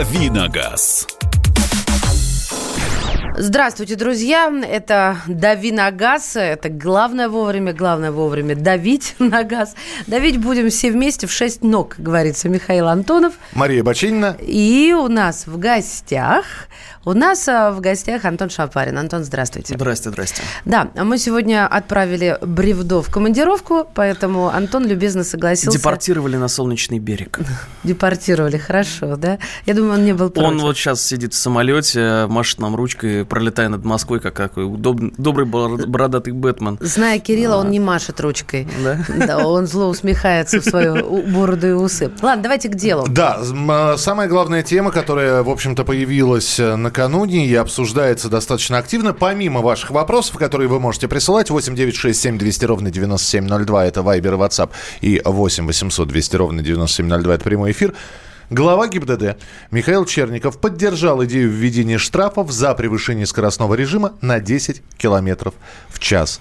Давиногаз. Здравствуйте, друзья. Это «Дави на газ». Это главное вовремя, главное вовремя давить на газ. Давить будем все вместе в шесть ног, говорится Михаил Антонов. Мария Бочинина. И у нас в гостях у нас а, в гостях Антон Шапарин. Антон, здравствуйте. Здрасте, здрасте. Да, мы сегодня отправили Бревдо в командировку, поэтому Антон любезно согласился. Депортировали на Солнечный берег. Депортировали, хорошо, да? Я думаю, он не был против. Он вот сейчас сидит в самолете, машет нам ручкой, пролетая над Москвой, как какой удобный, добрый бородатый Бэтмен. Зная Кирилла, он не машет ручкой. Да? Да, он зло усмехается в свою бороду и усы. Ладно, давайте к делу. Да, а, самая главная тема, которая, в общем-то, появилась на накануне и обсуждается достаточно активно. Помимо ваших вопросов, которые вы можете присылать, 8 9 6 7 200 ровно 9702, это Вайбер и WhatsApp, и 8 800 200 ровно 9702, это прямой эфир. Глава ГИБДД Михаил Черников поддержал идею введения штрафов за превышение скоростного режима на 10 километров в час.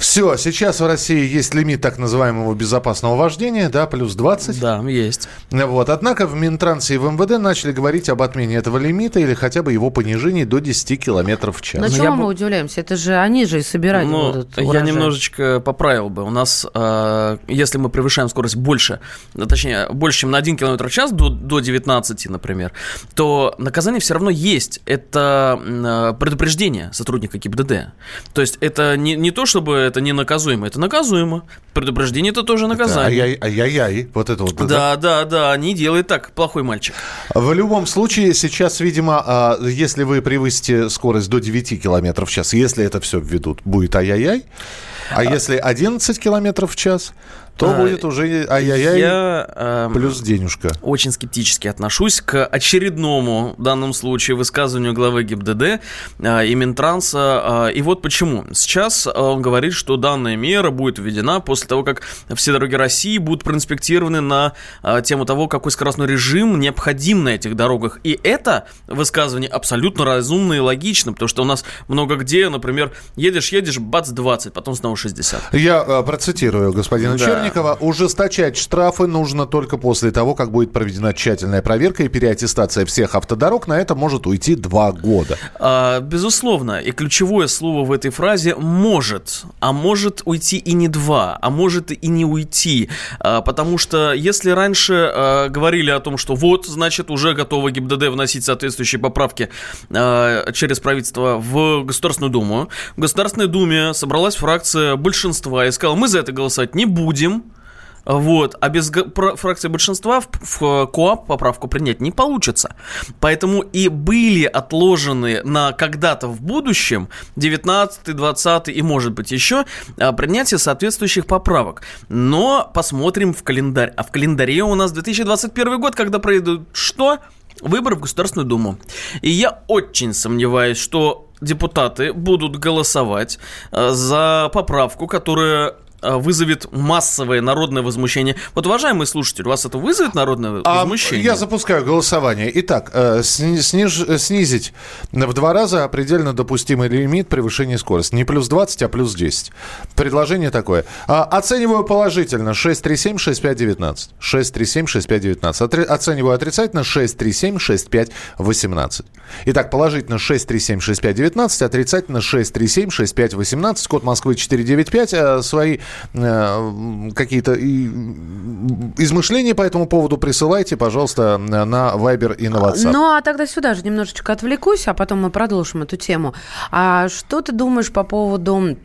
Все, сейчас в России есть лимит так называемого безопасного вождения, да, плюс 20. Да, есть. Вот, однако в Минтрансе и в МВД начали говорить об отмене этого лимита или хотя бы его понижении до 10 километров в час. Но Ну, я мы бы- удивляемся? Это же они же и собирать Ну, будут я урожай. немножечко поправил бы. У нас, э, если мы превышаем скорость больше, точнее, больше, чем на 1 км в час, до, до 19, например, то наказание все равно есть. Это э, предупреждение сотрудника ГИБДД. То есть это не, не то, чтобы это не наказуемо, это наказуемо. Предупреждение это тоже наказание. Ай-яй- Ай-яй-яй, вот это вот. Да, да, да, не делай так, плохой мальчик. В любом случае, сейчас, видимо, а, если вы превысите скорость до 9 километров в час, если это все введут, будет ай-яй-яй. А если 11 километров в час, то А, будет уже ай-яй-яй Я эм, плюс денежка. очень скептически отношусь к очередному, в данном случае, высказыванию главы ГИБДД э, и Минтранса. э, И вот почему. Сейчас э, он говорит, что данная мера будет введена после того, как все дороги России будут проинспектированы на тему того, какой скоростной режим необходим на этих дорогах. И это высказывание абсолютно разумно и логично, потому что у нас много где, например, едешь-едешь, бац, 20, потом снова 60. Я процитирую господина Да. Черникова. Ужесточать штрафы нужно только после того, как будет проведена тщательная проверка и переаттестация всех автодорог. На это может уйти два года. А, безусловно, и ключевое слово в этой фразе «может», а может уйти и не два, а может и не уйти, А, потому что если раньше а, говорили о том, что вот, значит, уже готово ГИБДД вносить соответствующие поправки а, через правительство в Государственную Думу, в Государственной Думе собралась фракция большинства и сказала, мы за это голосовать не будем, вот, а без фракции большинства в, в КОАП поправку принять не получится. Поэтому и были отложены на когда-то в будущем 19, 20 и может быть еще а, принятие соответствующих поправок. Но посмотрим в календарь. А в календаре у нас 2021 год, когда пройдут что? Выборы в Государственную Думу. И я очень сомневаюсь, что депутаты будут голосовать э, за поправку, которая э, вызовет массовое народное возмущение. Вот, уважаемый слушатель, у вас это вызовет народное А, возмущение? Я запускаю голосование. Итак, э, сни- сниж- э, снизить в два раза предельно допустимый лимит превышения скорости. Не плюс 20, а плюс 10. Предложение такое. А, Оцениваю положительно 637-6519. 637-6519. Отри- Оцениваю отрицательно 637-6518. Итак, положительно 637-6519, отрицательно 637-6518. Код Москвы 495. А, Свои э, какие-то и- измышления по этому поводу присылайте, пожалуйста, на Viber и на WhatsApp. Ну, а тогда сюда же немножечко отвлекусь, а потом мы продолжим эту тему. А что ты думаешь по поводу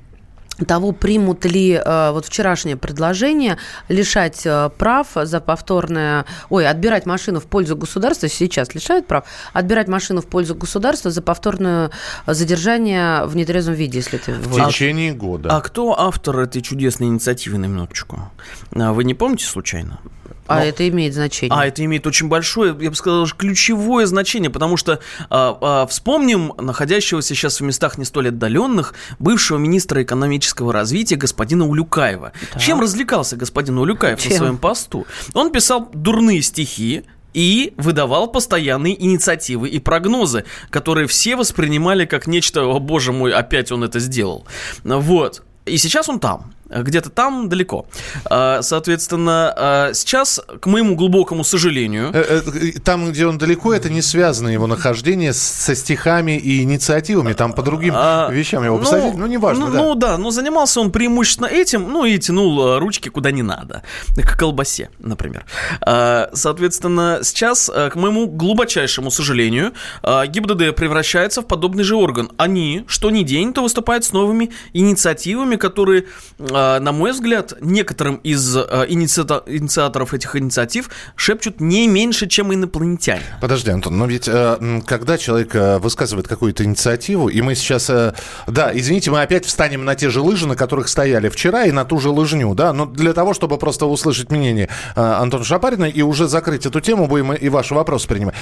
того, примут ли э, вот вчерашнее предложение лишать э, прав за повторное... Ой, отбирать машину в пользу государства, сейчас лишают прав, отбирать машину в пользу государства за повторное задержание в нетрезвом виде, если ты... В течение года. А кто автор этой чудесной инициативы, на минуточку? А, Вы не помните случайно? А это имеет значение. А это имеет очень большое, я бы сказал, ключевое значение, потому что а, а, вспомним находящегося сейчас в местах не столь отдаленных бывшего министра экономического развития господина Улюкаева. Чем развлекался господин Улюкаев Чем? на своем посту? Он писал дурные стихи, и выдавал постоянные инициативы и прогнозы, которые все воспринимали как нечто, о боже мой, опять он это сделал. Вот. И сейчас он там. Где-то там далеко. А, соответственно, а, сейчас, к моему глубокому сожалению... Э, э, там, где он далеко, это не связано его нахождение со стихами и инициативами, там по другим а, вещам его посадить, ну, ну неважно. Ну да. ну да, но занимался он преимущественно этим, ну и тянул ручки куда не надо, к колбасе, например. Соответственно, сейчас, к моему глубочайшему сожалению, ГИБДД превращается в подобный же орган. Они, что ни день, то выступают с новыми инициативами, которые а, на мой взгляд, некоторым из а, инициаторов этих инициатив шепчут не меньше, чем инопланетяне. Подожди, Антон, но ведь э, когда человек э, высказывает какую-то инициативу, и мы сейчас, э, да, извините, мы опять встанем на те же лыжи, на которых стояли вчера, и на ту же лыжню, да, но для того, чтобы просто услышать мнение Антона Шапарина и уже закрыть эту тему, будем и ваши вопросы принимать.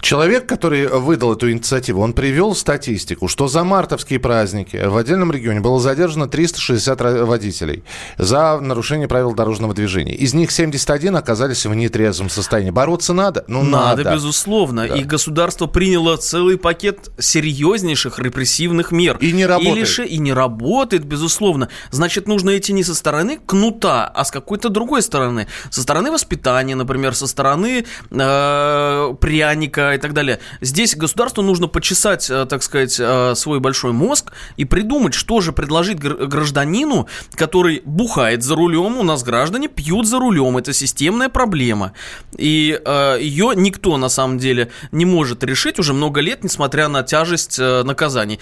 Человек, который выдал эту инициативу, он привел статистику, что за мартовские праздники в отдельном регионе было задержано 360 водителей за нарушение правил дорожного движения. Из них 71 оказались в нетрезвом состоянии. Бороться надо? Ну, надо. Надо, безусловно. Да. И государство приняло целый пакет серьезнейших репрессивных мер. И не работает. И, лишь, и не работает, безусловно. Значит, нужно идти не со стороны кнута, а с какой-то другой стороны. Со стороны воспитания, например, со стороны э, пряника, и так далее. Здесь государству нужно почесать, э, так сказать, э, свой большой мозг и придумать, что же предложить гражданину, который бухает за рулем. У нас граждане пьют за рулем. Это системная проблема. И э, ее никто на самом деле не может решить уже много лет, несмотря на тяжесть наказаний.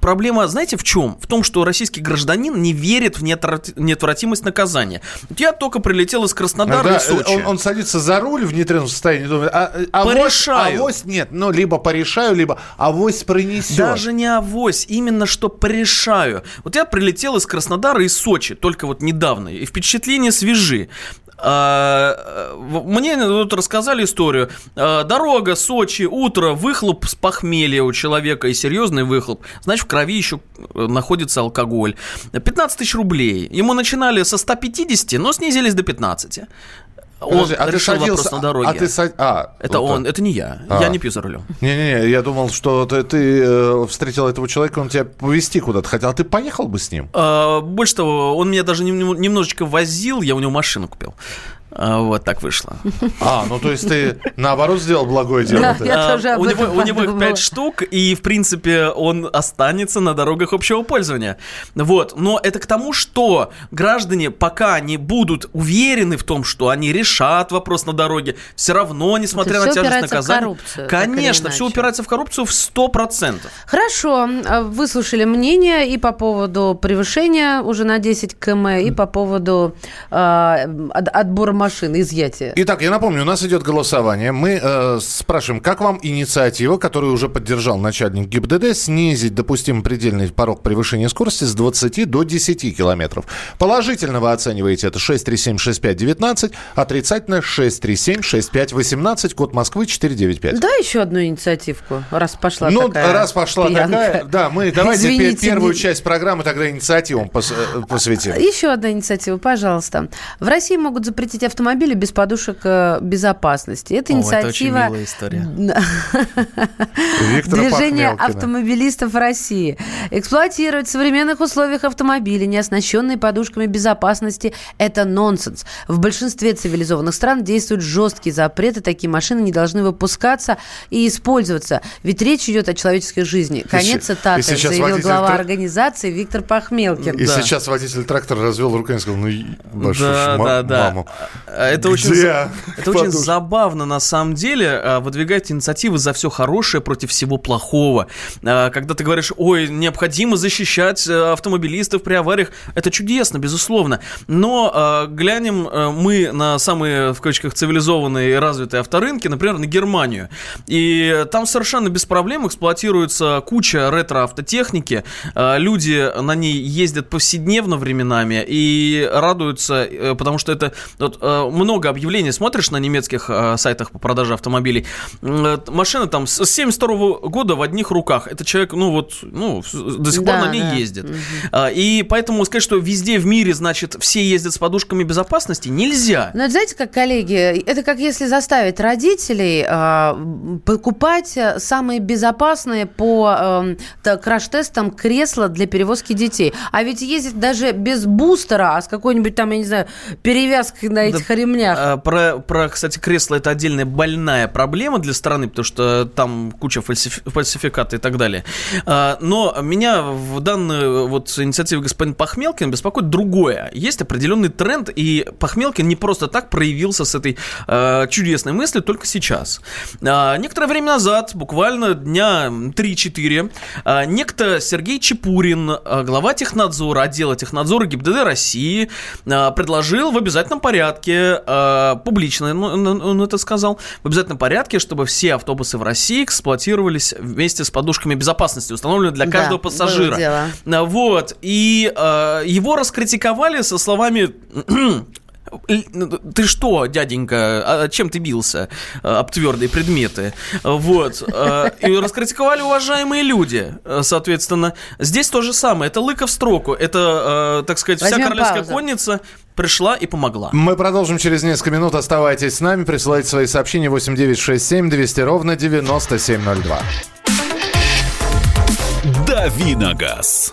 Проблема, знаете, в чем? В том, что российский гражданин не верит в неотвратимость наказания. Я только прилетел из Краснодара да, и Сочи. Он, он садится за руль в нетрезвом состоянии, думает, а, а порешаю. Авось нет, ну, либо порешаю, либо авось пронесет. Даже не авось, именно что порешаю. Вот я прилетел из Краснодара и Сочи, только вот недавно, и впечатления свежи. А, мне вот рассказали историю. А, дорога, Сочи, утро, выхлоп с похмелья у человека и серьезный выхлоп. Значит, в крови еще э, находится алкоголь. 15 тысяч рублей. Ему начинали со 150, но снизились до 15. Подожди, он а решил садился, вопрос на дороге. А ты сад... а, это вот он, так. это не я. А. Я не пью за рулем. Не-не-не, я думал, что ты, ты э, встретил этого человека, он тебя повезти куда-то хотел, а ты поехал бы с ним? А, больше того, он меня даже немножечко возил, я у него машину купил. А, вот так вышло. А, ну то есть ты наоборот сделал благое дело. Да, я тоже об у, него, у него их пять штук, и в принципе он останется на дорогах общего пользования. Вот, но это к тому, что граждане, пока не будут уверены в том, что они решат вопрос на дороге, все равно, несмотря это на тяжесть наказания, конечно, все упирается в коррупцию в 100%. Хорошо, а, выслушали мнение и по поводу превышения уже на 10 км, и по поводу э, отбора машины, изъятия. Итак, я напомню, у нас идет голосование. Мы э, спрашиваем, как вам инициатива, которую уже поддержал начальник ГИБДД, снизить допустимый предельный порог превышения скорости с 20 до 10 километров. Положительно вы оцениваете это 6376519, отрицательно 6376518, код Москвы 495. Да, еще одну инициативку, раз пошла ну, такая раз пошла пьянка. такая, да, мы давайте Извините, первую не... часть программы тогда инициативам э, посвятим. Еще одна инициатива, пожалуйста. В России могут запретить автомобили без подушек э, безопасности. Это О, инициатива... Это очень история. Движение автомобилистов России. Эксплуатировать в современных условиях автомобили, не оснащенные подушками безопасности, это нонсенс. В большинстве цивилизованных стран действуют жесткие запреты. Такие машины не должны выпускаться и использоваться. Ведь речь идет о человеческой жизни. Конец цитаты, заявил глава организации Виктор Пахмелкин. И да. сейчас водитель трактора развел руками и сказал, ну, вашу да, да, да. маму. А, это очень, это очень забавно на самом деле а, выдвигать инициативы за все хорошее против всего плохого. А, когда ты говоришь, ой, необходимо защищать э, автомобилистов при авариях, это чудесно, безусловно. Но глянем э, мы на самые, в кавычках, цивилизованные и развитые авторынки, например, на Германию. И там совершенно без проблем эксплуатируется куча ретро-автотехники. Люди на ней ездят повседневно временами и радуются, э, потому что это вот, много объявлений смотришь на немецких сайтах по продаже автомобилей. Машина там с 72 года в одних руках. Это человек, ну вот, ну, до сих пор да, на ней да. ездит. Угу. И поэтому сказать, что везде в мире, значит, все ездят с подушками безопасности, нельзя. Но знаете, как, коллеги, это как если заставить родителей э, покупать самые безопасные по э, краш-тестам кресла для перевозки детей. А ведь ездить даже без бустера, а с какой-нибудь там, я не знаю, перевязкой на этих да, ремнях. А, про, про, кстати, кресло это отдельная больная проблема для страны, потому что там куча фальсиф, фальсификата и так далее. А, но меня в данную вот инициативе господин Пахмелкин беспокоит другое. Есть определенный тренд, и Пахмелкин не просто так проявился с этой э, чудесной мыслью только сейчас. Э, некоторое время назад, буквально дня 3-4, э, некто Сергей Чепурин, э, глава технадзора, отдела технадзора ГИБДД России, э, предложил в обязательном порядке, э, публично он, он это сказал, в обязательном порядке, чтобы все автобусы в России эксплуатировались вместе с подушками безопасности, установленными для каждого да, пассажира. Вот. И э, его раскритиковали со словами ты что, дяденька, а чем ты бился а, об твердые предметы? Вот. А, и раскритиковали уважаемые люди, соответственно. Здесь то же самое. Это лыка в строку. Это, так сказать, Возьмем вся королевская паузу. конница пришла и помогла. Мы продолжим через несколько минут. Оставайтесь с нами, присылайте свои сообщения 8967 200 ровно 9702. Давиногаз.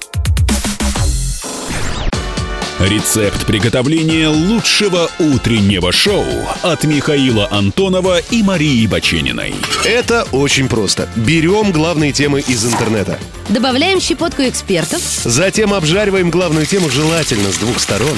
Рецепт приготовления лучшего утреннего шоу от Михаила Антонова и Марии Бачениной. Это очень просто. Берем главные темы из интернета. Добавляем щепотку экспертов. Затем обжариваем главную тему желательно с двух сторон.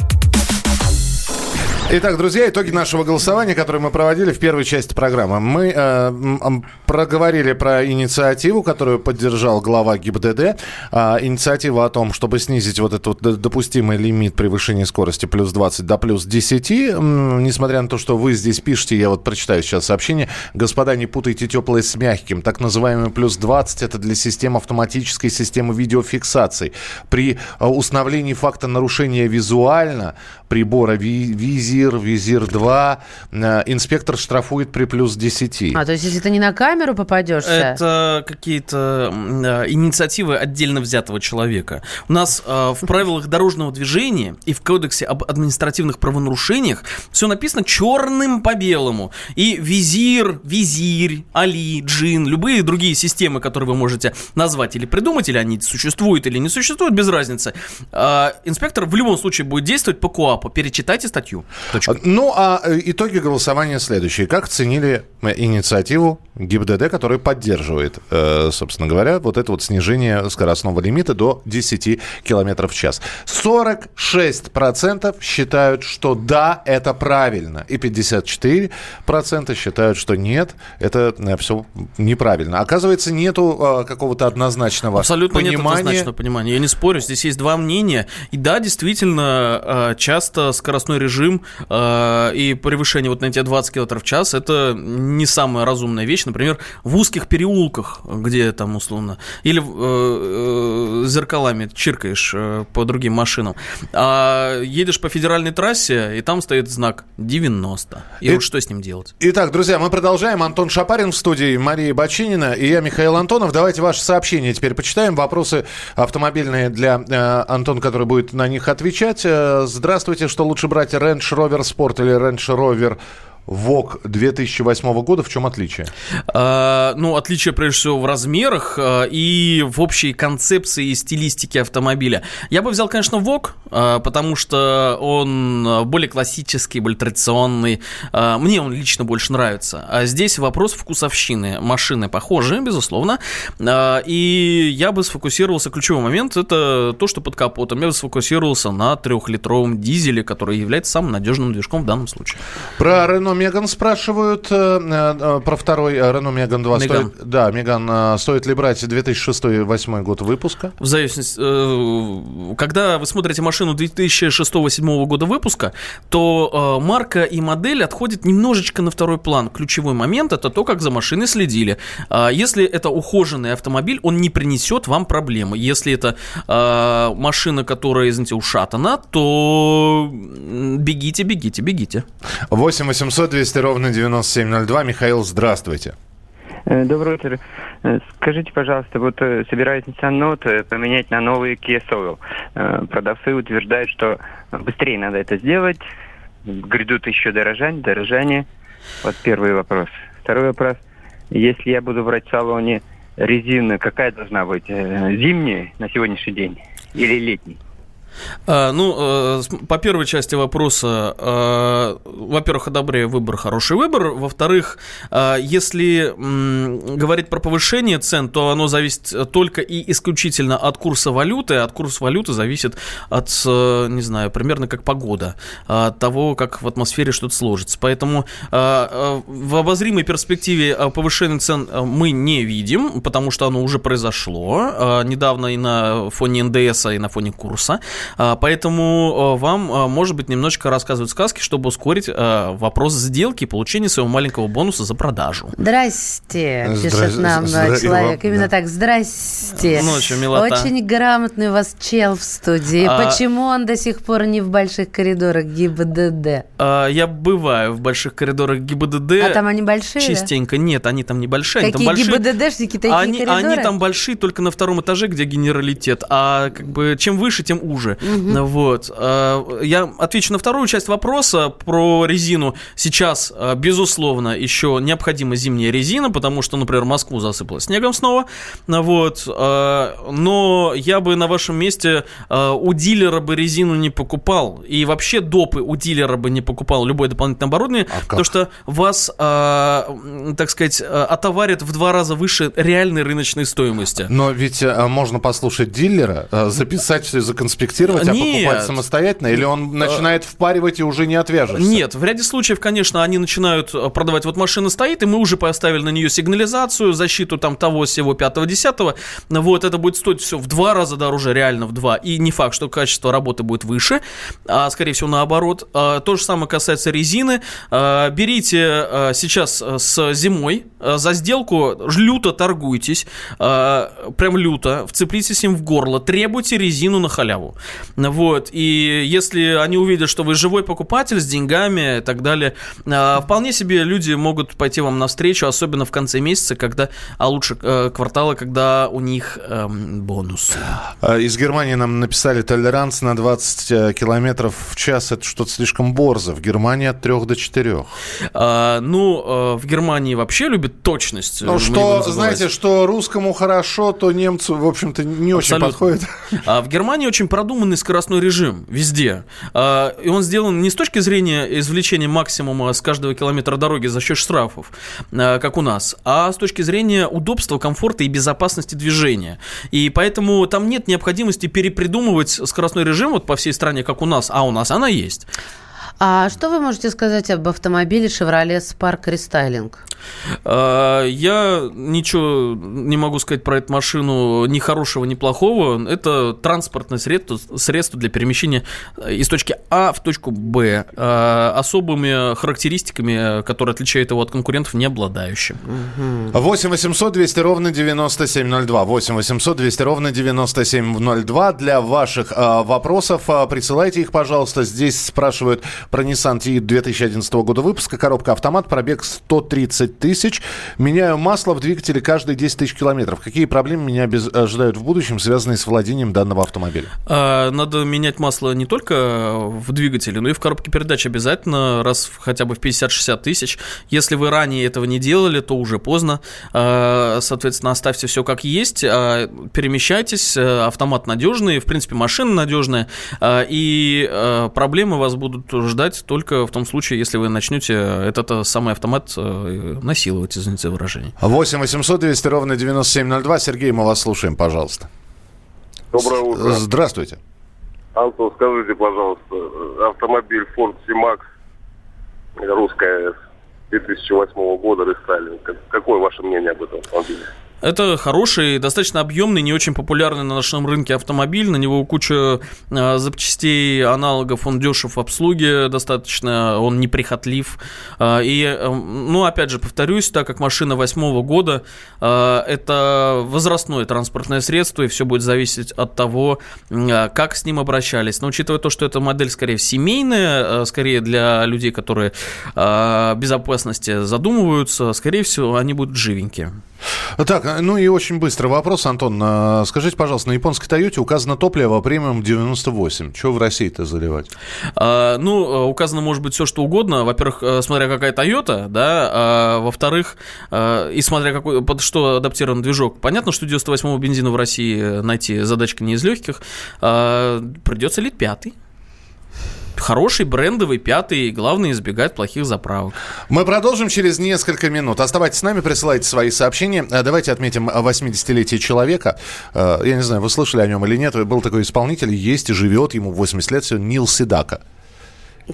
Итак, друзья, итоги нашего голосования, которое мы проводили в первой части программы. Мы э, проговорили про инициативу, которую поддержал глава ГИБДД. Э, инициатива о том, чтобы снизить вот этот допустимый лимит превышения скорости плюс 20 до плюс 10. М, несмотря на то, что вы здесь пишете, я вот прочитаю сейчас сообщение. Господа, не путайте теплое с мягким. Так называемый плюс 20 это для систем автоматической системы видеофиксации. При э, установлении факта нарушения визуально прибора визир, визир 2, э, инспектор штрафует при плюс 10. А, то есть если ты не на камеру попадешься? Это какие-то э, инициативы отдельно взятого человека. У нас э, в правилах дорожного движения и в кодексе об административных правонарушениях все написано черным по белому. И визир, визирь, али, джин, любые другие системы, которые вы можете назвать или придумать, или они существуют или не существуют, без разницы. Инспектор в любом случае будет действовать по КОАП папа, перечитайте статью. Точка. Ну, а э, итоги голосования следующие. Как ценили инициативу ГИБДД, которая поддерживает, э, собственно говоря, вот это вот снижение скоростного лимита до 10 км в час? 46% считают, что да, это правильно. И 54% считают, что нет, это э, все неправильно. Оказывается, нету какого-то однозначного Абсолютно понимания. нет однозначного понимания. Я не спорю, здесь есть два мнения. И да, действительно, часто скоростной режим э, и превышение вот на эти 20 км в час это не самая разумная вещь. Например, в узких переулках, где там условно, или э, э, зеркалами чиркаешь э, по другим машинам. А едешь по федеральной трассе, и там стоит знак 90. И, и вот что с ним делать? Итак, друзья, мы продолжаем. Антон Шапарин в студии, Мария Бочинина и я, Михаил Антонов. Давайте ваши сообщения теперь почитаем. Вопросы автомобильные для э, Антона, который будет на них отвечать. Здравствуйте что лучше брать Range Rover Sport или Range Rover ВОК 2008 года, в чем отличие? А, ну, отличие, прежде всего, в размерах а, и в общей концепции и стилистике автомобиля. Я бы взял, конечно, ВОК, а, потому что он более классический, более традиционный. А, мне он лично больше нравится. А здесь вопрос вкусовщины. Машины похожи, безусловно. А, и я бы сфокусировался, ключевой момент, это то, что под капотом. Я бы сфокусировался на трехлитровом дизеле, который является самым надежным движком в данном случае. Про Renault Рено Меган спрашивают э, э, про второй э, Рено Меган 2. Меган. Стоит, да, Меган, э, стоит ли брать 2006-2008 год выпуска? В зависимости, э, когда вы смотрите машину 2006-2007 года выпуска, то э, марка и модель отходят немножечко на второй план. Ключевой момент это то, как за машиной следили. А Если это ухоженный автомобиль, он не принесет вам проблемы. Если это э, машина, которая, извините, ушатана, то бегите, бегите, бегите. 8 800 200 ровно 9702. Михаил, здравствуйте. Э, Доброе утро. Э, Скажите, пожалуйста, вот э, собираюсь Nissan Note поменять на новый Kia Soul. Продавцы утверждают, что быстрее надо это сделать. Грядут еще дорожание, дорожание. Вот первый вопрос. Второй вопрос. Если я буду брать в салоне резину, какая должна быть? Зимняя на сегодняшний день или летняя? А, ну, э, по первой части вопроса, э, во-первых, одобряю выбор, хороший выбор. Во-вторых, э, если говорить про повышение цен, то оно зависит только и исключительно от курса валюты. От курса валюты зависит от, не знаю, примерно как погода, а, от того, как в атмосфере что-то сложится. Поэтому в обозримой перспективе повышения цен мы не видим, потому что оно уже произошло недавно и на фоне НДС, и на фоне курса. А, Поэтому э, вам, э, может быть, немножечко рассказывают сказки, чтобы ускорить вопрос сделки и получения своего маленького бонуса за продажу. Здрасте, пишет нам здра- человек. вам, Именно да. так, здрасте. Ну, чё, милота. Очень грамотный у вас чел в студии. А- Почему он до сих пор не в больших коридорах ГИБДД? А, Я бываю в больших коридорах ГИБДД. А там они большие, да? Частенько. Нет, они там небольшие. они там Какие большие. ГИБДДшники, такие они, коридоры? они там большие только на втором этаже, где генералитет. А как бы чем выше, тем уже. Вот. А, Я отвечу на вторую часть вопроса про резину. Сейчас, а, безусловно, еще необходима зимняя резина, потому что, например, Москву засыпало снегом снова. Вот. Но я бы на вашем месте у дилера бы резину не покупал. И вообще допы у дилера бы не покупал любое дополнительное оборудование, А как? потому что вас, так сказать, отоварят в два раза выше реальной рыночной стоимости. Но ведь э, можно послушать дилера, э, записать все, законспектировать, а Нет. покупать самостоятельно? Или он начинает впаривать и уже не отвяжешься? Нет, в ряде случаев, конечно, они начинают э, продавать. Вот машина стоит, и мы уже поставили на нее сигнализацию, защиту там того, всего, пятого, десятого. Вот, это будет стоить все в два раза дороже, реально в два. И не факт, что качество работы будет выше, а скорее всего наоборот. А, То же самое касается резины. А, Берите а, сейчас э, с зимой э, за сделку, люто торгуйтесь, прям люто, вцеплитесь им в горло, требуйте резину на халяву. Вот, и если они увидят, что вы живой покупатель с деньгами и так далее, а, вполне себе люди могут пойти вам навстречу, особенно в конце месяца, когда, а лучше э, квартала, когда у них эм, бонус. Э, Из Германии нам написали толеранс на 20 э, километров в час. Это что-то слишком борзо. В Германии от 3 до 4. А, ну, э, в Германии вообще любят точность. Ну, что, знаете, что русскому хорошо, то немцу, в общем-то, не очень Абсолютно. подходит. А в Германии очень продуманный скоростной режим везде. А, И он сделан не с точки зрения извлечения максимума с каждого километра дороги за счет штрафов, а, как у нас, а с точки зрения удобства, комфорта и безопасности движения. И поэтому там нет необходимости перепридумывать скоростной режим вот по всей стране, как у нас, а у нас она есть. А что вы можете сказать об автомобиле Chevrolet Spark Restyling? А, Я ничего не могу сказать про эту машину ни хорошего, ни плохого. Это транспортное средство, средство для перемещения из точки А в точку Б. а, Особыми характеристиками, которые отличают его от конкурентов, не обладающим. 8 800 200 ровно 9702. 8 800 200 ровно 9702. Для ваших э, вопросов э, присылайте их, пожалуйста. Здесь спрашивают про Nissan T 2011 года выпуска. Коробка автомат, пробег 130 тысяч. Меняю масло в двигателе каждые 10 тысяч километров. Какие проблемы меня ожидают в будущем, связанные с владением данного автомобиля? А, Надо менять масло не только в двигателе, но и в коробке передач обязательно, раз хотя бы в 50-60 тысяч. Если вы ранее этого не делали, то уже поздно. А, Соответственно, оставьте все как есть, а, перемещайтесь, автомат надежный, в принципе, машина надежная, и проблемы вас будут ждать только в том случае, если вы начнете этот э, самый автомат э, насиловать, извините за выражение. 8 800 200 ровно 9702. Сергей, мы вас слушаем, пожалуйста. Доброе утро. Здравствуйте. Антон, скажите, пожалуйста, автомобиль Ford C-Max русская 2008 года рестайлинг. Какое ваше мнение об этом автомобиле? Это хороший, достаточно объемный, не очень популярный на нашем рынке автомобиль. На него куча э, запчастей, аналогов, он дешев в обслуге достаточно, он неприхотлив. Э, и, э, ну, опять же, повторюсь, так как машина восьмого года, э, это возрастное транспортное средство, и все будет зависеть от того, э, как с ним обращались. Но учитывая то, что эта модель скорее семейная, э, скорее для людей, которые э, безопасности задумываются, скорее всего, они будут живенькие. Так, ну и очень быстрый вопрос, Антон. А, скажите, пожалуйста, на японской Тойоте указано топливо премиум 98. Что в России-то заливать? А, ну, указано может быть все, что угодно. Во-первых, э, смотря какая Toyota, да, а, во-вторых, и смотря какой, под что адаптирован движок. Понятно, что 98-го бензина в России найти задачка не из легких. Придется лить пятый хороший брендовый пятый, главное избегать плохих заправок. Мы продолжим через несколько минут. Оставайтесь с нами, присылайте свои сообщения. Э, давайте отметим 80-летие человека. Э, я не знаю, вы слышали о нем или нет. Был такой исполнитель, есть и живет, ему 80 лет, Нил Седака.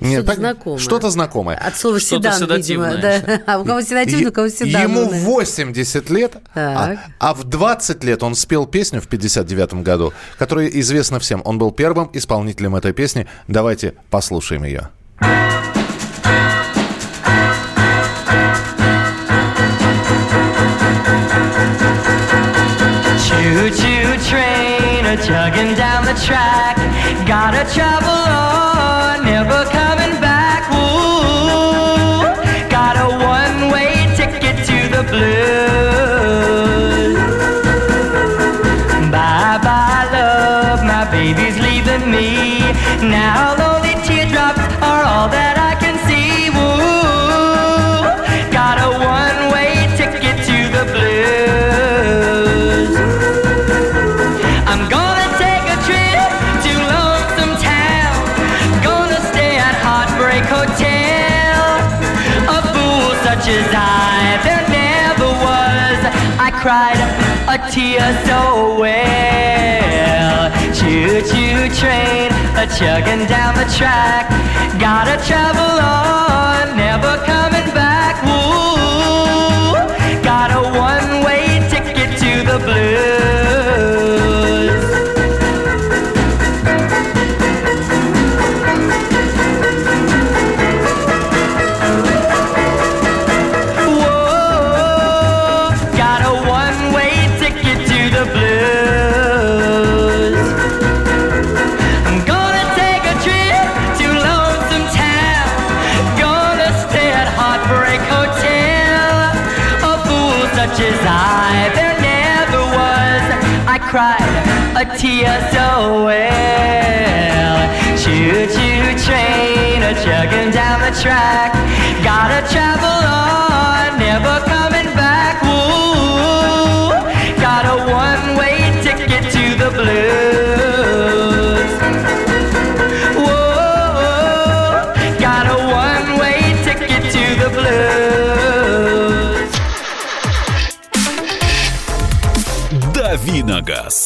Нет, что-то знакомое. Что-то знакомое. От слова что седан, видимо. Да. А у кого седативно, у кого седан. Ему 80 лет, а, а в 20 лет он спел песню в 59 году, которая известна всем. Он был первым исполнителем этой песни. Давайте послушаем ее. Choo-choo train a chugging down the track Gotta travel on, cried a tear so well. Choo choo train, a chugging down the track. Gotta travel on, a tear so well. Choo choo train, a chugging down the track. Gotta travel on, never coming back. Ooh, got a one-way ticket to the blues. Whoa, got a one-way ticket to the blues. «Дави на газ».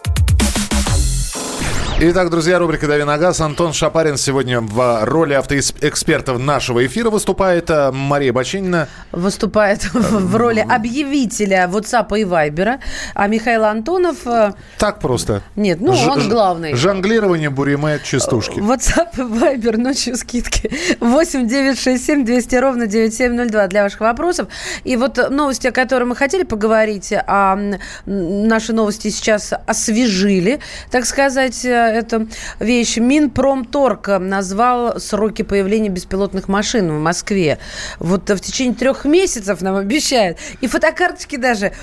Итак, друзья, рубрика «Дави на газ». Антон Шапарин сегодня в роли автоэксперта нашего эфира выступает. А Мария Бачинина. Выступает в роли объявителя WhatsApp и Viber. А Михаил Антонов... э, Так просто. Нет, ну Ж- он главный. Жонглирование, буриме, частушки. WhatsApp и Viber, ночью скидки. 8 967 200 ровно 9702 для ваших вопросов. И вот новости, о которых мы хотели поговорить, а наши новости сейчас освежили, так сказать, э, эту вещь. Минпромторг назвал сроки появления беспилотных машин в Москве. Вот в течение трех месяцев нам обещают. И фотокарточки даже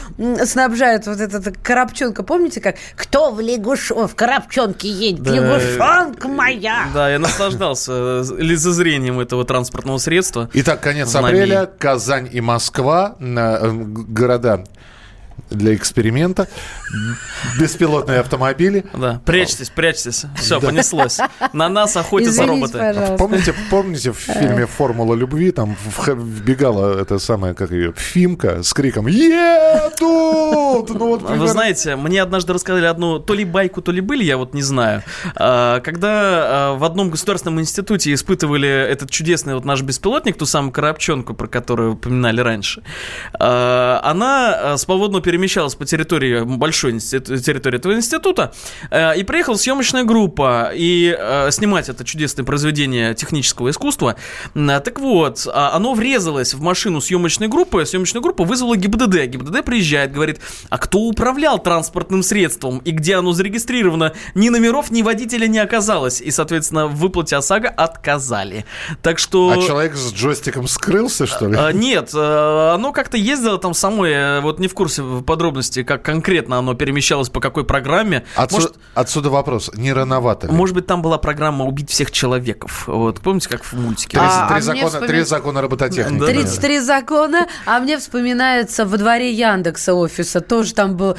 снабжают вот эта коробчонка. Помните, как «Кто в лягуш... в коробчонке едет? Да, Лягушонка моя!» Да, я наслаждался э, лицезрением этого транспортного средства. Итак, конец апреля. Казань и Москва. Э, города для эксперимента. Беспилотные автомобили. Да, прячьтесь, прячьтесь. Все, да. понеслось. На нас охотятся Извините, роботы. Пожалуйста. Помните, помните в фильме «Формула любви» там вбегала эта самая, как ее, Фимка с криком «Едут!» ну, вот, примерно... Вы знаете, мне однажды рассказали одну то ли байку, то ли были, я вот не знаю. А, когда а, в одном государственном институте испытывали этот чудесный вот наш беспилотник, ту самую коробчонку, про которую упоминали раньше, а, она свободно перемещалась по территории, большой территории этого института, и приехала съемочная группа и снимать это чудесное произведение технического искусства. Так вот, оно врезалось в машину съемочной группы, съемочная группа вызвала ГИБДД. ГИБДД приезжает, говорит, а кто управлял транспортным средством и где оно зарегистрировано, ни номеров, ни водителя не оказалось. И, соответственно, в выплате ОСАГО отказали. Так что... А человек с джойстиком скрылся, что ли? А, нет, а, оно как-то ездило там самое, вот не в курсе подробностей, как конкретно оно перемещалось, по какой программе. Отсюда, может, отсюда вопрос, не рановато ли? Может быть, там была программа «Убить всех человеков». Вот, помните, как в мультике? А, три, а закона, вспоми... три закона робототехники. 33 закона, а мне вспоминается во дворе Яндекса офиса тоже там был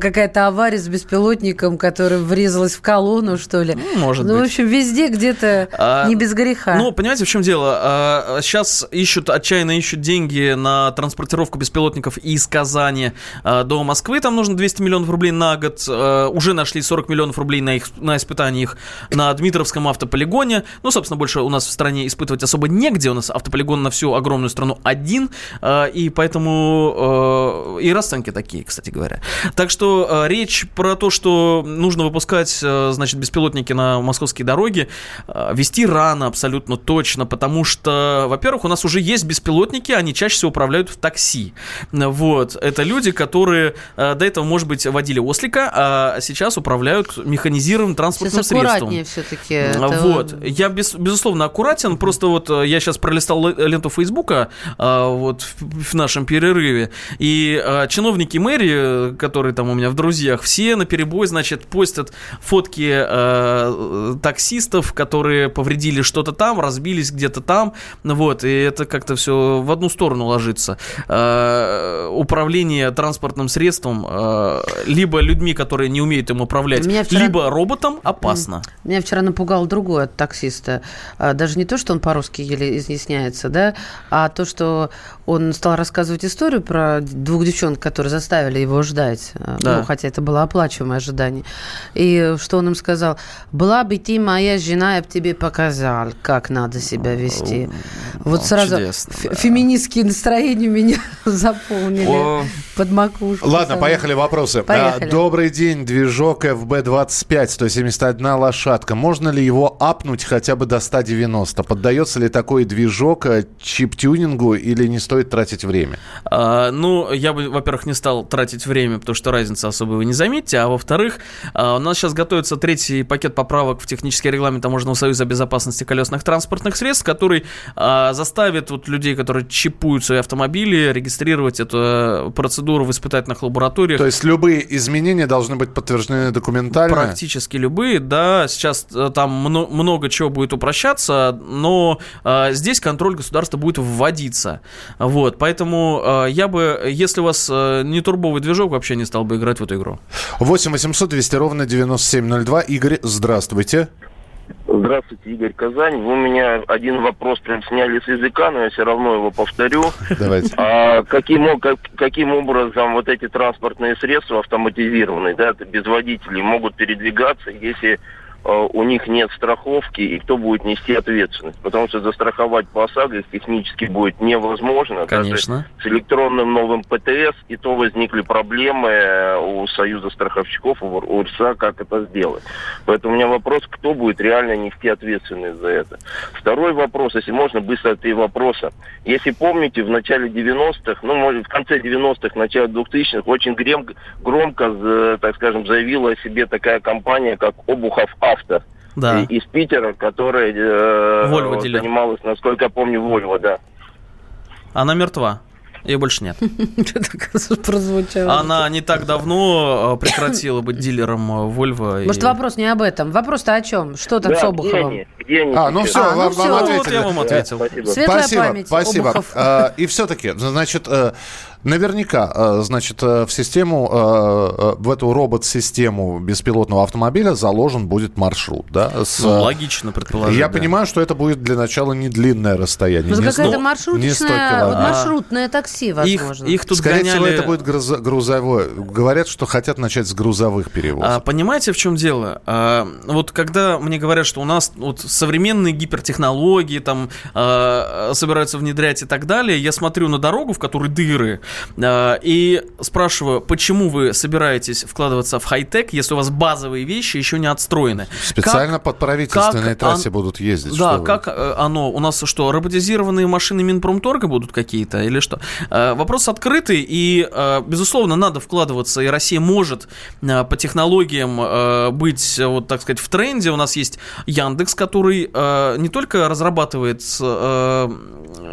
какая-то авария с беспилотником, который врезалась в колонну, что ли. Ну, может ну, быть. в общем, везде где-то а, не без греха. Ну, понимаете, в чем дело? А, сейчас ищут, отчаянно ищут деньги на транспортировку беспилотников из Казани а, до Москвы. Там нужно 200 миллионов рублей на год. А, уже нашли 40 миллионов рублей на, их, на испытание их на Дмитровском автополигоне. Ну, собственно, больше у нас в стране испытывать особо негде. У нас автополигон на всю огромную страну один. А, и поэтому и расценки такие, кстати говоря. Так что э, речь про то, что нужно выпускать, э, значит, беспилотники на московские дороги, э, вести рано абсолютно точно, потому что, во-первых, у нас уже есть беспилотники, они чаще всего управляют в такси. Вот. Это люди, которые э, до этого, может быть, водили ослика, а сейчас управляют механизированным транспортным сейчас средством. все-таки. Это... Вот. Я, без, безусловно, аккуратен, просто вот э, я сейчас пролистал ленту Фейсбука э, вот в, в нашем перерыве, и э, чиновники чиновники мэрии, которые там у меня в друзьях, все на перебой, значит, постят фотки э, таксистов, которые повредили что-то там, разбились где-то там, вот, и это как-то все в одну сторону ложится. Э, управление транспортным средством э, либо людьми, которые не умеют им управлять, вчера... либо роботом опасно. Меня вчера напугал другой от таксиста. А, даже не то, что он по-русски еле изъясняется, да, а то, что он стал рассказывать историю про двух девчонок, которые заставили его ждать. Э, да. Ну, хотя это было оплачиваемое ожидание. И что он им сказал? Была бы ты моя жена, я бы тебе показал, как надо себя вести. Вот сразу чудесно, феминистские настроения меня заполнили О. под макушку. Ладно, самой. поехали вопросы. Поехали. Добрый день, движок FB25, 171 лошадка. Можно ли его апнуть хотя бы до 190? Поддается ли такой движок э, чип-тюнингу или не стоит тратить время? А, ну, я бы, во-первых, не стал тратить время, потому что разницы особо вы не заметите. А во-вторых, а, у нас сейчас готовится третий пакет поправок в технический регламент Таможенного союза безопасности колесных транспортных средств, который а, заставит вот людей, которые чипуют свои автомобили, регистрировать эту э, процедуру в испытательных лабораториях. То есть любые изменения должны быть подтверждены документально? Практически любые, да. Сейчас э, там много чего будет упрощаться, но а, здесь контроль государства будет вводиться. Вот, поэтому я бы, если у вас не не турбовый движок, вообще не стал бы играть в эту игру. 8 800 200 ровно 9702. Игорь, здравствуйте. Здравствуйте, Игорь Казань. Вы у меня один вопрос прям сняли с языка, но я все равно его повторю. Давайте. А каким, как, каким образом вот эти транспортные средства автоматизированные, да, без водителей могут передвигаться, если у них нет страховки и кто будет нести ответственность. Потому что застраховать по ОСАГО технически будет невозможно. Конечно. Даже с электронным новым ПТС и то возникли проблемы э, у Союза страховщиков, у УРСА, как это сделать. Поэтому у меня вопрос, кто будет реально нести ответственность за это. Второй вопрос, если можно, быстро три вопроса. Если помните, в начале 90-х, ну, может, в конце 90-х, начале 2000-х, очень грем- громко, э, так скажем, заявила о себе такая компания, как Обухов Авто. Да. Из Питера, которая э, занималась, насколько я помню, Вольво, да. Она мертва. Ее больше нет. Прозвучало. Она не так давно э, прекратила быть дилером э, и- Может, вопрос не об этом. Вопрос-то о чем? Что там Да, с где Обуховым? они? Где они А, ну все, А, ну вам, вам Вот ответили. я вам ответил. Спасибо. Светлая спасибо, память, спасибо. Обухов. А, и все-таки, значит, э, наверняка, э, значит, э, в систему, э, в эту робот-систему беспилотного автомобиля заложен будет маршрут, да? с, Ну, логично предположить. Я да. понимаю, что это будет для начала не длинное расстояние. Ну, не какая-то 100 не 100 маршруточная, вот километров. маршрутное такси, Их, возможно. их тут Скорее гоняли... всего, это будет грузо- грузовое. Говорят, что хотят начать с грузовых перевозок. А, понимаете, в чем дело? А, вот когда мне говорят, что у нас вот современные гипертехнологии там а, собираются внедрять и так далее, я смотрю на дорогу, в которой дыры, а, и спрашиваю, почему вы собираетесь вкладываться в хай-тек, если у вас базовые вещи еще не отстроены? Специально Как- по правительственной как трассе он- будут ездить. Да, что вы. как э, оно? У нас что, роботизированные машины Минпромторга будут какие-то или что? Э, Вопрос открытый, и, э, безусловно, надо вкладываться, и Россия может по технологиям быть, вот так сказать, в тренде. У нас есть Яндекс, который не только разрабатывает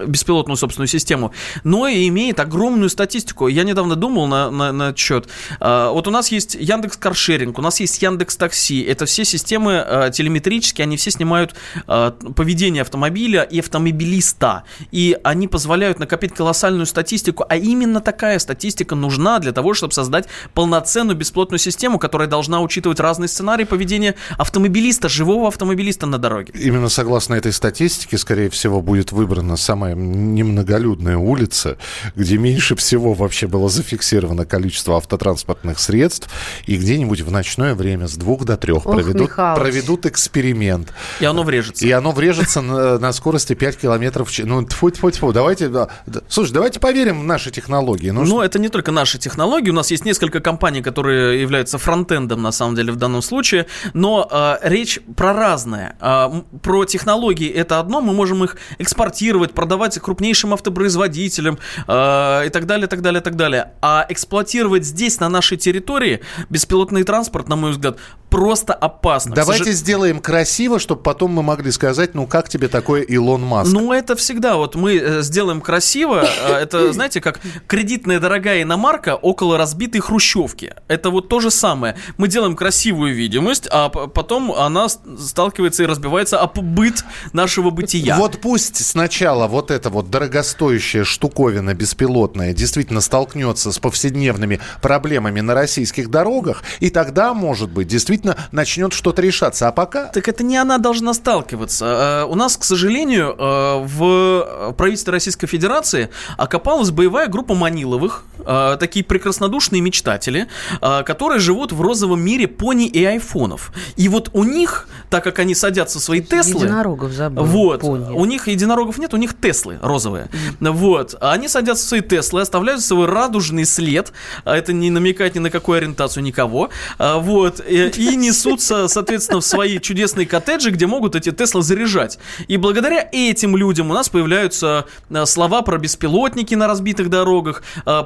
беспилотную собственную систему, но и имеет огромную статистику. Я недавно думал на, на, на этот счет. Э, Вот у нас есть Яндекс Каршеринг, у нас есть Яндекс Такси. Это все системы э, телеметрические, они все снимают э, поведение автомобиля и автомобилиста. И они позволяют накопить колоссальную статистику, а именно такая статистика нужна для того, чтобы создать полноценную бесплотную систему, которая должна учитывать разные сценарии поведения автомобилиста, живого автомобилиста на дороге. Именно согласно этой статистике, скорее всего, будет выбрана самая немноголюдная улица, где меньше всего вообще было зафиксировано количество автотранспортных средств, и где-нибудь в ночное время с двух до трех Ох, проведут, Михалыч. проведут эксперимент. И оно врежется. И оно врежется на, скорости 5 километров в час. Ну, тьфу, тьфу, тьфу, давайте... да, да. Слушай, давайте поверим в наши технологии. Ну, Но что- это не только наши технологии. У нас есть несколько компаний, которые являются фронтендом, на самом деле, в данном случае. Но э, речь про разное. Э, м, про технологии это одно. Мы можем их экспортировать, продавать крупнейшим автопроизводителям э, и так далее, так далее, так далее. А эксплуатировать здесь, на нашей территории, беспилотный транспорт, на мой взгляд, просто опасно. Давайте сожа- сделаем красиво, чтобы потом мы могли сказать, ну, как тебе такое Илон Маск? Ну, это всегда. Вот мы э, сделаем красиво. э, Это, знаете, как кредитная дорогая иномарка около разбитой хрущевки. Это вот то же самое. Мы делаем красивую видимость, а потом она сталкивается и разбивается об быт нашего бытия. Вот пусть сначала вот эта вот дорогостоящая штуковина беспилотная действительно столкнется с повседневными проблемами на российских дорогах, и тогда, может быть, действительно начнет что-то решаться. А пока... Так это не она должна сталкиваться. Э, У нас, к сожалению, э, в правительстве Российской Федерации окопалась боевая группа Маниловых, э, такие прекраснодушные мечтатели, э, которые живут в розовом мире пони и айфонов. И вот у них, так как они садятся в свои Теслы... Единорогов забыл. Вот. Пони. У них единорогов нет, у них Теслы розовые. Вот. А Они садятся в свои Теслы, оставляют свой радужный след. А Это не намекает ни на какую ориентацию никого. А, Вот. И, и несутся, соответственно, в свои чудесные коттеджи, где могут эти Теслы заряжать. И благодаря этим людям у нас появляются а, слова про беспилотники на разбитых дорогах, а,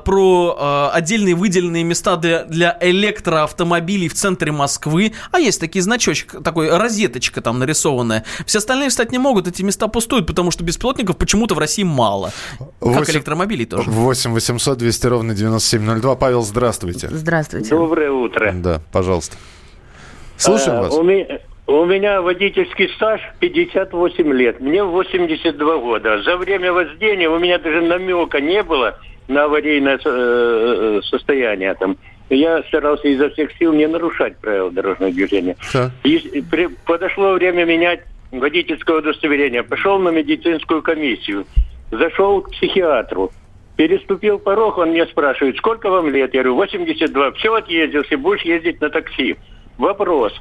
а, отдельные выделенные места для, для электроавтомобилей в центре Москвы. А есть такие значочек, такой розеточка там нарисованная. Все остальные встать не могут, эти места пустуют, потому что беспилотников почему-то в России мало. Как Восемь- электромобилей тоже. 8 800 200 ровно 9702. Павел, здравствуйте. Здравствуйте. Доброе утро. Да, пожалуйста. Слушаем Э, вас. У меня, у меня водительский стаж 58 лет. Мне 82 года. За время вождения у меня даже намека не было на аварийное э, состояние там. Я старался изо всех сил не нарушать правила дорожного движения. И при- подошло время менять водительское удостоверение. Пошел на медицинскую комиссию. Зашел к психиатру. Переступил порог, он мне спрашивает, сколько вам лет? Я говорю, 82. Все отъездился, будешь ездить на такси. Вопрос.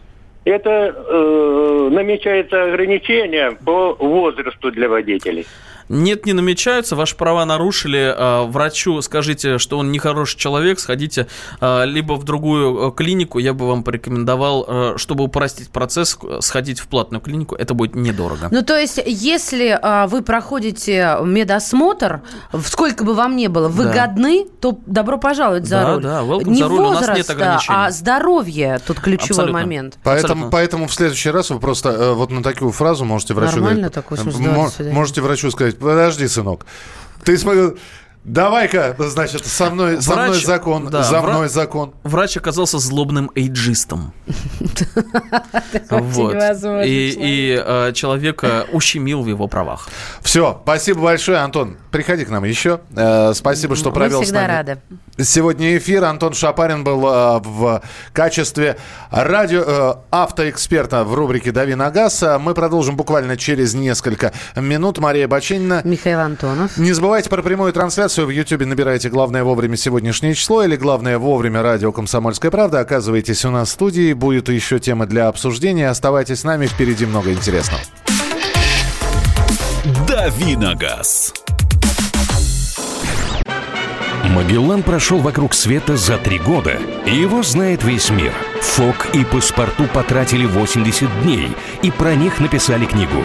это э, намечается ограничение по возрасту для водителей. Нет, не намечаются, ваши права нарушили. А, врачу скажите, что он нехороший человек, сходите а, либо в другую э, клинику. Я бы вам порекомендовал, э, чтобы упростить процесс, сходить в платную клинику. Это будет недорого. Ну, то есть, если вы проходите медосмотр, сколько бы вам ни было, вы Да. годны, то добро пожаловать за Да, руль. да, welcome Не за руль, у нас возраст, нет ограничений. а здоровье тут ключевой Абсолютно. момент. Поэтому, поэтому в следующий раз вы просто э, вот на такую фразу можете врачу Нормально говорить, такой э, можете врачу сказать, подожди, сынок, ты смотри, давай-ка, значит, со мной, со мной Врач- закон, да, за вра- мной закон. Врач оказался злобным эйджистом. Вот. И, и э, человека ущемил в его правах. Все, спасибо большое, Антон. Приходи к нам еще. Э, спасибо, что Мы провел с всегда нами. рады. Сегодня эфир. Антон Шапарин был э, в качестве радио автоэксперта в рубрике «Дави на газ». А Мы продолжим буквально через несколько минут. Мария Бачинина. Михаил Антонов. Не забывайте про прямую трансляцию. В Ютьюбе набирайте «Главное вовремя сегодняшнее число» или «Главное вовремя радио Комсомольская правда». Оказывайтесь у нас в студии. Будет еще тема для обсуждения. Оставайтесь с нами. Впереди много интересного. «Дави на газ». Магеллан прошел вокруг света за три года, и его знает весь мир. Фок и паспорту потратили 80 дней, и про них написали книгу.